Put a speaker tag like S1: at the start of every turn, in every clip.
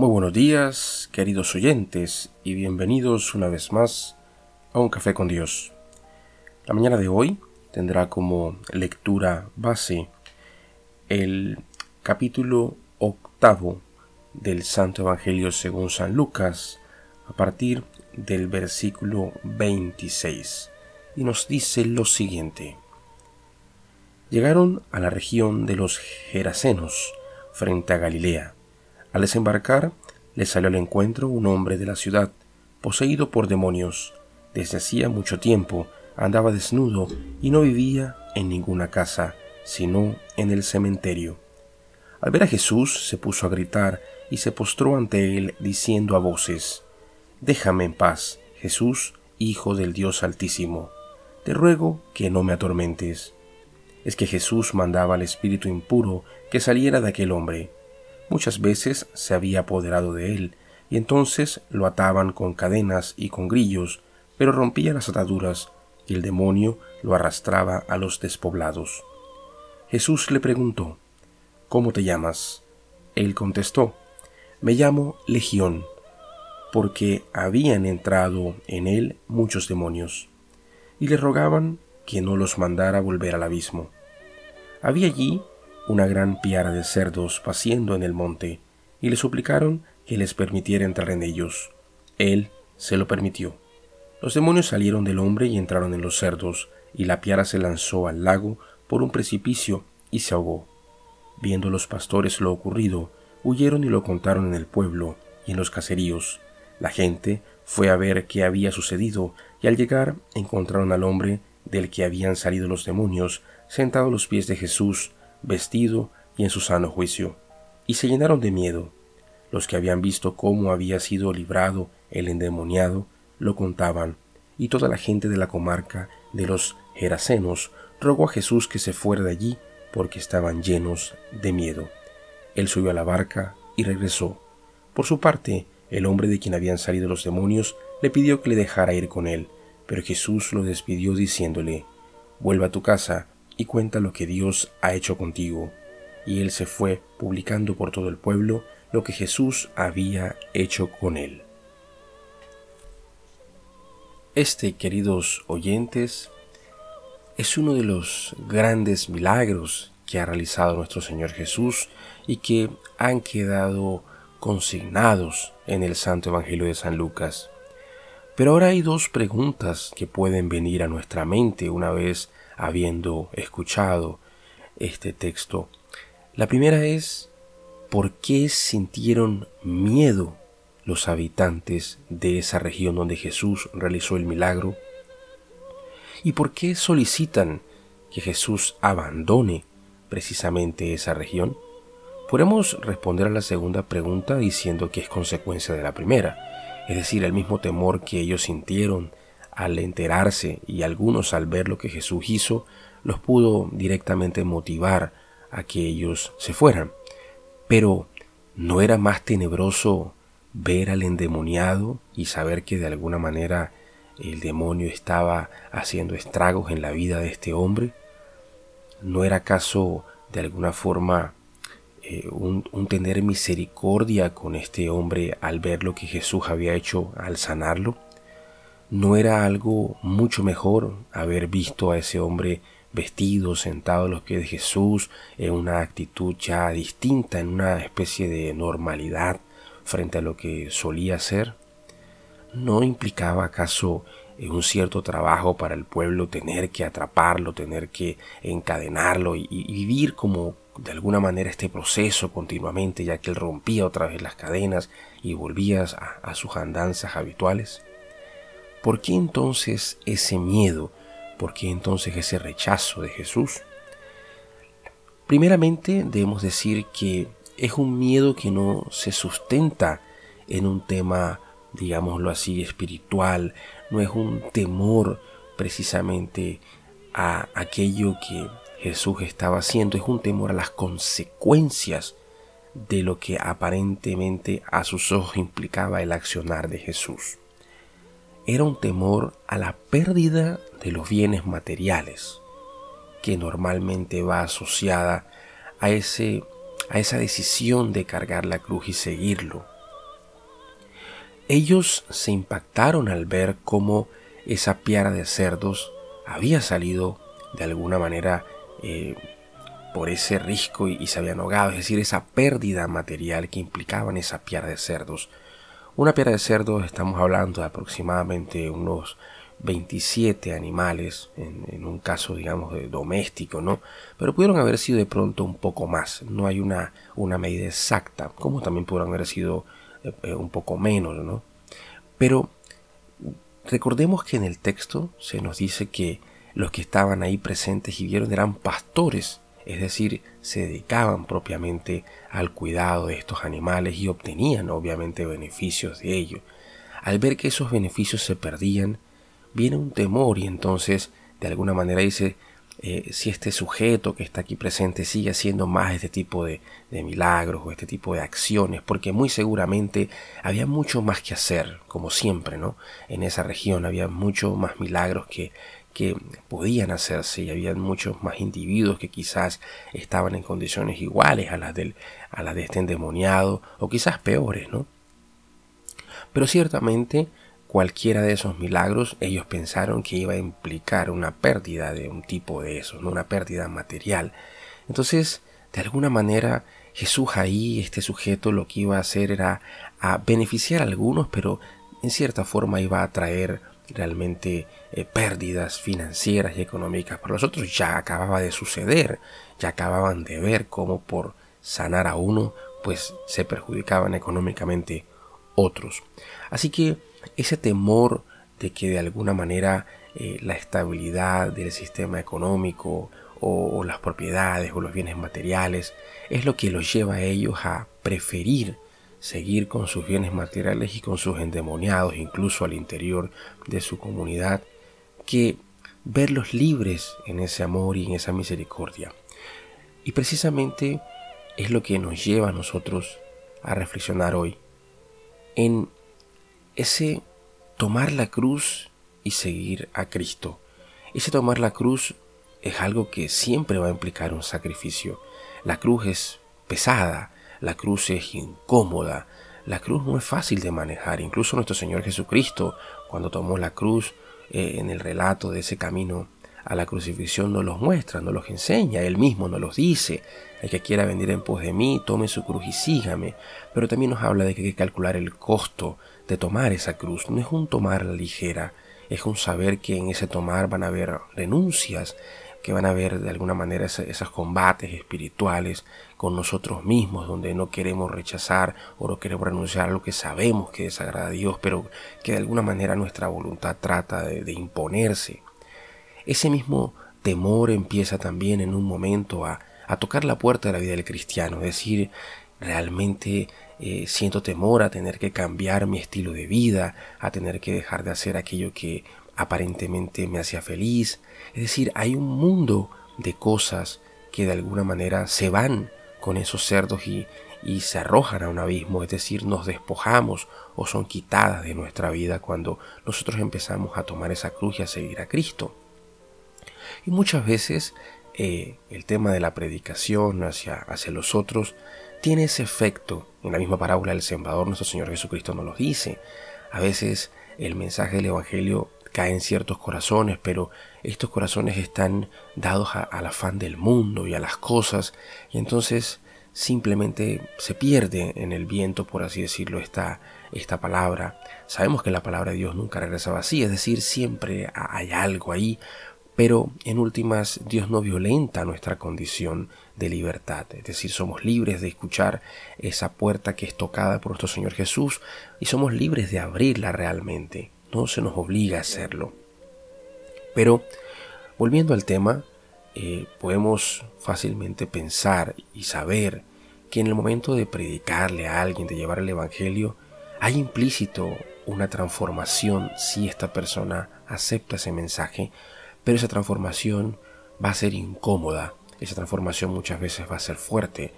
S1: Muy buenos días, queridos oyentes, y bienvenidos una vez más a Un Café con Dios. La mañana de hoy tendrá como lectura base el capítulo octavo del Santo Evangelio según San Lucas, a partir del versículo 26, y nos dice lo siguiente. Llegaron a la región de los Gerasenos, frente a Galilea al desembarcar, le salió al encuentro un hombre de la ciudad, poseído por demonios. Desde hacía mucho tiempo andaba desnudo y no vivía en ninguna casa, sino en el cementerio. Al ver a Jesús se puso a gritar y se postró ante él diciendo a voces, Déjame en paz, Jesús, Hijo del Dios Altísimo. Te ruego que no me atormentes. Es que Jesús mandaba al espíritu impuro que saliera de aquel hombre Muchas veces se había apoderado de él, y entonces lo ataban con cadenas y con grillos, pero rompía las ataduras, y el demonio lo arrastraba a los despoblados. Jesús le preguntó, ¿Cómo te llamas? Él contestó, Me llamo Legión, porque habían entrado en él muchos demonios, y le rogaban que no los mandara volver al abismo. Había allí una gran piara de cerdos paciendo en el monte, y le suplicaron que les permitiera entrar en ellos. Él se lo permitió. Los demonios salieron del hombre y entraron en los cerdos, y la piara se lanzó al lago por un precipicio y se ahogó. Viendo los pastores lo ocurrido, huyeron y lo contaron en el pueblo y en los caseríos. La gente fue a ver qué había sucedido, y al llegar encontraron al hombre del que habían salido los demonios, sentado a los pies de Jesús, vestido y en su sano juicio, y se llenaron de miedo. Los que habían visto cómo había sido librado el endemoniado lo contaban, y toda la gente de la comarca de los Gerasenos rogó a Jesús que se fuera de allí porque estaban llenos de miedo. Él subió a la barca y regresó. Por su parte, el hombre de quien habían salido los demonios le pidió que le dejara ir con él, pero Jesús lo despidió diciéndole, Vuelva a tu casa y cuenta lo que Dios ha hecho contigo. Y él se fue publicando por todo el pueblo lo que Jesús había hecho con él. Este, queridos oyentes, es uno de los grandes milagros que ha realizado nuestro Señor Jesús y que han quedado consignados en el Santo Evangelio de San Lucas. Pero ahora hay dos preguntas que pueden venir a nuestra mente una vez habiendo escuchado este texto. La primera es, ¿por qué sintieron miedo los habitantes de esa región donde Jesús realizó el milagro? ¿Y por qué solicitan que Jesús abandone precisamente esa región? Podemos responder a la segunda pregunta diciendo que es consecuencia de la primera, es decir, el mismo temor que ellos sintieron al enterarse y algunos al ver lo que Jesús hizo, los pudo directamente motivar a que ellos se fueran. Pero ¿no era más tenebroso ver al endemoniado y saber que de alguna manera el demonio estaba haciendo estragos en la vida de este hombre? ¿No era acaso de alguna forma eh, un, tener misericordia con este hombre al ver lo que Jesús había hecho al sanarlo? ¿No era algo mucho mejor haber visto a ese hombre vestido, sentado a los pies de Jesús, en una actitud ya distinta, en una especie de normalidad frente a lo que solía ser? ¿No implicaba acaso eh, un cierto trabajo para el pueblo tener que atraparlo, tener que encadenarlo y, vivir como de alguna manera este proceso continuamente, ya que él rompía otra vez las cadenas y volvía a sus andanzas habituales? ¿Por qué entonces ese miedo? ¿Por qué entonces ese rechazo de Jesús? Primeramente debemos decir que es un miedo que no se sustenta en un tema, digámoslo así, espiritual, no es un temor precisamente a aquello que Jesús estaba haciendo, es un temor a las consecuencias de lo que aparentemente a sus ojos implicaba el accionar de Jesús era un temor a la pérdida de los bienes materiales, que normalmente va asociada a, ese, a esa decisión de cargar la cruz y seguirlo. Ellos se impactaron al ver cómo esa piara de cerdos había salido de alguna manera eh, por ese risco y, se habían ahogado, es decir, esa pérdida material que implicaban esa piara de cerdos. Una piara de cerdos, estamos hablando de aproximadamente unos 27 animales, en, un caso, digamos, de doméstico, ¿no? Pero pudieron haber sido de pronto un poco más. No hay una, una medida exacta, como también pudieron haber sido eh, eh, un poco menos, ¿no? Pero recordemos que en el texto se nos dice que los que estaban ahí presentes y vieron eran pastores, es decir, se dedicaban propiamente al cuidado de estos animales y obtenían obviamente beneficios de ello. Al ver que esos beneficios se perdían, viene un temor y entonces de alguna manera dice, eh, si este sujeto que está aquí presente sigue haciendo más este tipo de, de, milagros o este tipo de acciones, porque muy seguramente había mucho más que hacer, como siempre, ¿no? En esa región había mucho más milagros que, que podían hacerse y había muchos más individuos que quizás estaban en condiciones iguales a las, del, a las de este endemoniado o quizás peores, ¿no? Pero ciertamente cualquiera de esos milagros ellos pensaron que iba a implicar una pérdida de un tipo de eso, ¿no? una pérdida material. Entonces, de alguna manera, Jesús ahí, este sujeto, lo que iba a hacer era a beneficiar a algunos, pero en cierta forma iba a traer realmente eh, pérdidas financieras y económicas para los otros ya acababa de suceder, ya acababan de ver cómo por sanar a uno pues se perjudicaban económicamente otros. Así que ese temor de que de alguna manera eh, la estabilidad del sistema económico o, o, las propiedades o los bienes materiales es lo que los lleva a ellos a preferir seguir con sus bienes materiales y con sus endemoniados, incluso al interior de su comunidad, que verlos libres en ese amor y en esa misericordia. Y precisamente es lo que nos lleva a nosotros a reflexionar hoy en ese tomar la cruz y seguir a Cristo. Ese tomar la cruz es algo que siempre va a implicar un sacrificio. La cruz es pesada, la cruz es incómoda, la cruz no es fácil de manejar. Incluso nuestro Señor Jesucristo, cuando tomó la cruz eh, en el relato de ese camino a la crucifixión, nos los muestra, nos los enseña, Él mismo nos los dice. El que quiera venir en pos de mí, tome su cruz y sígame. Pero también nos habla de que hay que calcular el costo de tomar esa cruz. No es un tomar ligera, es un saber que en ese tomar van a haber renuncias, que van a haber de alguna manera esos combates espirituales con nosotros mismos, donde no queremos rechazar o no queremos renunciar a lo que sabemos que desagrada a Dios, pero que de alguna manera nuestra voluntad trata de, imponerse. Ese mismo temor empieza también en un momento a, tocar la puerta de la vida del cristiano, decir, realmente eh, siento temor a tener que cambiar mi estilo de vida, a tener que dejar de hacer aquello que aparentemente me hacía feliz. Es decir, hay un mundo de cosas que de alguna manera se van con esos cerdos y, se arrojan a un abismo, es decir, nos despojamos o son quitadas de nuestra vida cuando nosotros empezamos a tomar esa cruz y a seguir a Cristo. Y muchas veces eh, el tema de la predicación hacia, hacia los otros tiene ese efecto. En la misma parábola del sembrador, nuestro Señor Jesucristo nos lo dice. A veces el mensaje del Evangelio caen ciertos corazones, pero estos corazones están dados al afán del mundo y a las cosas, y entonces simplemente se pierde en el viento, por así decirlo, esta, esta palabra. Sabemos que la palabra de Dios nunca regresa vacía, es decir, siempre hay algo ahí, pero en últimas Dios no violenta nuestra condición de libertad, es decir, somos libres de escuchar esa puerta que es tocada por nuestro Señor Jesús y somos libres de abrirla realmente no se nos obliga a hacerlo. Pero, volviendo al tema, eh, podemos fácilmente pensar y saber que en el momento de predicarle a alguien, de llevar el Evangelio, hay implícito una transformación si esta persona acepta ese mensaje, pero esa transformación va a ser incómoda, esa transformación muchas veces va a ser fuerte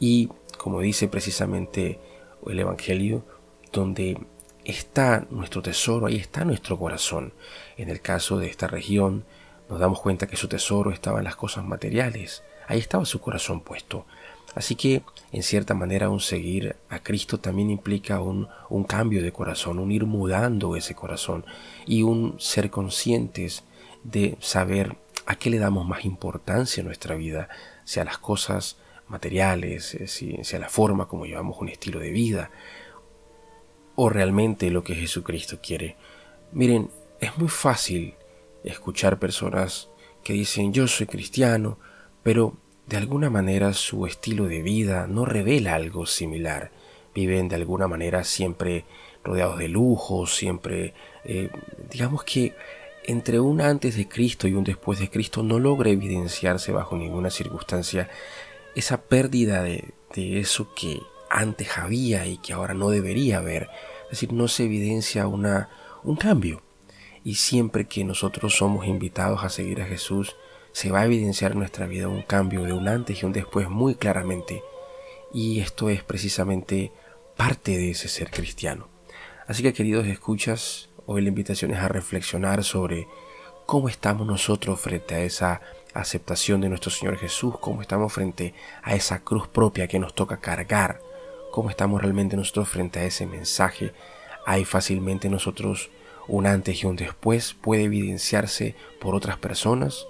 S1: y, como dice precisamente el Evangelio, donde está nuestro tesoro, ahí está nuestro corazón. En el caso de esta región, nos damos cuenta que su tesoro estaba en las cosas materiales, ahí estaba su corazón puesto. Así que, en cierta manera, un seguir a Cristo también implica un, un cambio de corazón, un ir mudando ese corazón y un ser conscientes de saber a qué le damos más importancia en nuestra vida, sea las cosas materiales, eh, sea la forma como llevamos un estilo de vida, o realmente lo que Jesucristo quiere. Miren, es muy fácil escuchar personas que dicen yo soy cristiano, pero de alguna manera su estilo de vida no revela algo similar. Viven de alguna manera siempre rodeados de lujos, siempre, eh, digamos que entre un antes de Cristo y un después de Cristo no logra evidenciarse bajo ninguna circunstancia esa pérdida de, de eso que antes había y que ahora no debería haber. Es decir, no se evidencia una, un cambio. Y siempre que nosotros somos invitados a seguir a Jesús, se va a evidenciar en nuestra vida un cambio de un antes y un después muy claramente. Y esto es precisamente parte de ese ser cristiano. Así que queridos escuchas, hoy la invitación es a reflexionar sobre cómo estamos nosotros frente a esa aceptación de nuestro Señor Jesús, cómo estamos frente a esa cruz propia que nos toca cargar, cómo estamos realmente nosotros frente a ese mensaje. Hay fácilmente nosotros un antes y un después, puede evidenciarse por otras personas,